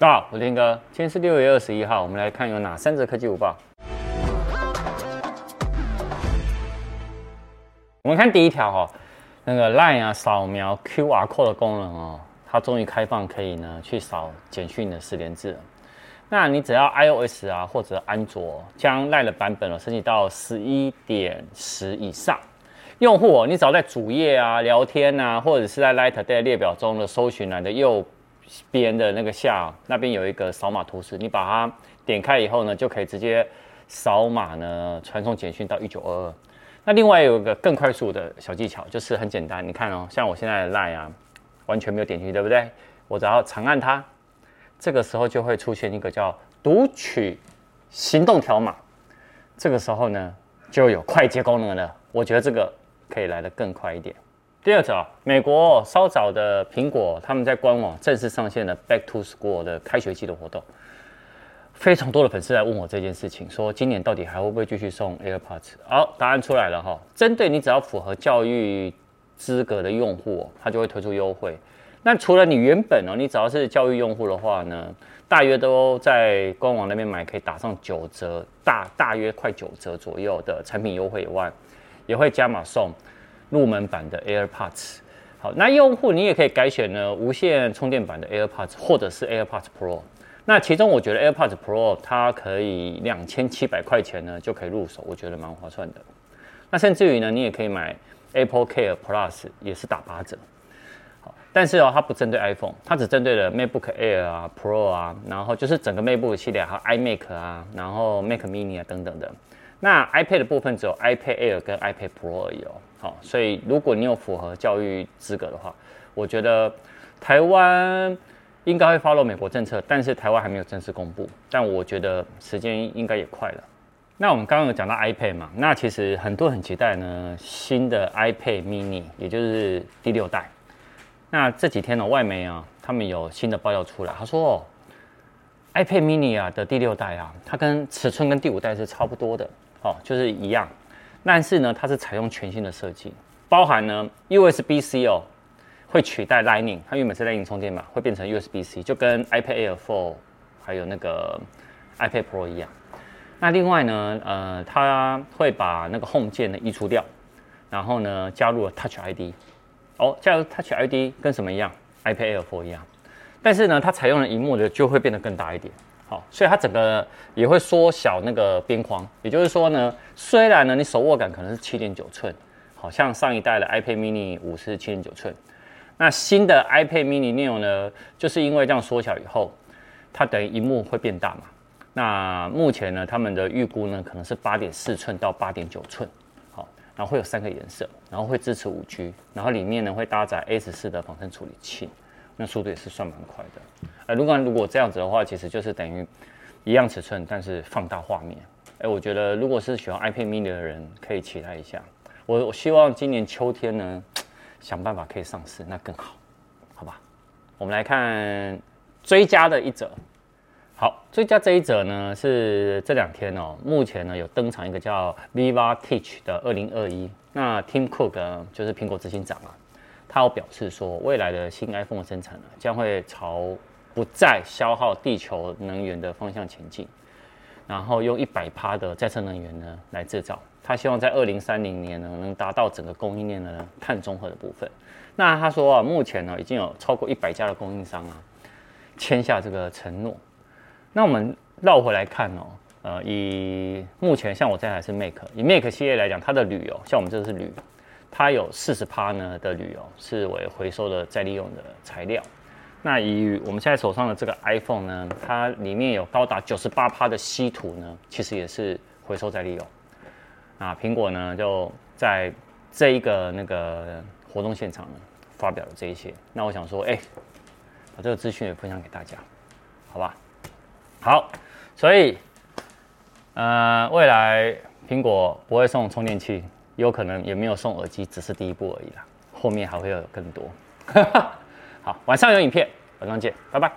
大家好，我是天哥。今天是六月二十一号，我们来看有哪三则科技午报。我们看第一条哈，那个 Line 啊，扫描 QR code 的功能哦，它终于开放可以呢去扫简讯的实联制了。那你只要 iOS 啊或者安卓将 Line 的版本哦升级到十一点十以上，用户哦，你只要在主页啊聊天啊，或者是在 Light Day 列表中的搜寻栏的右。边的那个下那边有一个扫码图示，你把它点开以后呢，就可以直接扫码呢传送简讯到一九二二。那另外有一个更快速的小技巧，就是很简单，你看哦，像我现在的 Line 啊，完全没有点击，对不对？我只要长按它，这个时候就会出现一个叫读取行动条码，这个时候呢就有快捷功能了。我觉得这个可以来得更快一点。第二条，美国稍早的苹果他们在官网正式上线了 Back to School 的开学季的活动，非常多的粉丝来问我这件事情，说今年到底还会不会继续送 AirPods？好，答案出来了哈，针对你只要符合教育资格的用户，它就会推出优惠。那除了你原本哦，你只要是教育用户的话呢，大约都在官网那边买可以打上九折，大大约快九折左右的产品优惠以外，也会加码送。入门版的 AirPods，好，那用户你也可以改选呢无线充电版的 AirPods，或者是 AirPods Pro。那其中我觉得 AirPods Pro 它可以两千七百块钱呢就可以入手，我觉得蛮划算的。那甚至于呢，你也可以买 Apple Care Plus，也是打八折。好，但是哦，它不针对 iPhone，它只针对了 MacBook Air 啊、Pro 啊，然后就是整个 MacBook 系列，还有 iMac 啊，然后 Mac Mini 啊等等的。那 iPad 的部分只有 iPad Air 跟 iPad Pro 而已哦。好，所以如果你有符合教育资格的话，我觉得台湾应该会 follow 美国政策，但是台湾还没有正式公布。但我觉得时间应该也快了。那我们刚刚有讲到 iPad 嘛，那其实很多人很期待呢，新的 iPad Mini，也就是第六代。那这几天呢，外媒啊，他们有新的爆料出来，他说哦，iPad Mini 啊的第六代啊，它跟尺寸跟第五代是差不多的，哦，就是一样。但是呢，它是采用全新的设计，包含呢 USB-C 哦，会取代 Lightning，它原本是 Lightning 充电嘛，会变成 USB-C，就跟 iPad Air 4还有那个 iPad Pro 一样。那另外呢，呃，它会把那个 Home 键呢移除掉，然后呢加入了 Touch ID。哦，加入 Touch ID 跟什么一样？iPad Air 4一样。但是呢，它采用的萤幕的就会变得更大一点。好，所以它整个也会缩小那个边框，也就是说呢，虽然呢你手握感可能是七点九寸，好像上一代的 iPad Mini 五是七点九寸，那新的 iPad Mini Neo 呢，就是因为这样缩小以后，它等于萤幕会变大嘛。那目前呢，他们的预估呢可能是八点四寸到八点九寸，好，然后会有三个颜色，然后会支持五 G，然后里面呢会搭载 A 十四的仿生处理器。那速度也是算蛮快的，呃，如果如果这样子的话，其实就是等于一样尺寸，但是放大画面。哎，我觉得如果是喜欢 iPad mini 的人，可以期待一下。我我希望今年秋天呢，想办法可以上市，那更好，好吧？我们来看追加的一则。好，追加这一则呢是这两天哦，目前呢有登场一个叫 Viva Teach 的二零二一。那 Tim Cook 就是苹果执行长啊。他有表示说，未来的新 iPhone 的生产呢，将会朝不再消耗地球能源的方向前进，然后用一百趴的再生能源呢来制造。他希望在二零三零年呢，能达到整个供应链的碳中和的部分。那他说啊，目前呢已经有超过一百家的供应商啊签下这个承诺。那我们绕回来看哦，呃，以目前像我这台是 Mac，以 Mac 系列来讲，它的铝哦，像我们这个是铝。它有四十趴呢的铝哦，是为回收的再利用的材料。那以我们现在手上的这个 iPhone 呢，它里面有高达九十八趴的稀土呢，其实也是回收再利用。啊，苹果呢就在这一个那个活动现场呢发表了这一些。那我想说，哎，把这个资讯也分享给大家，好吧？好，所以呃，未来苹果不会送充电器。有可能也没有送耳机，只是第一步而已啦，后面还会有更多。好，晚上有影片，晚上见，拜拜。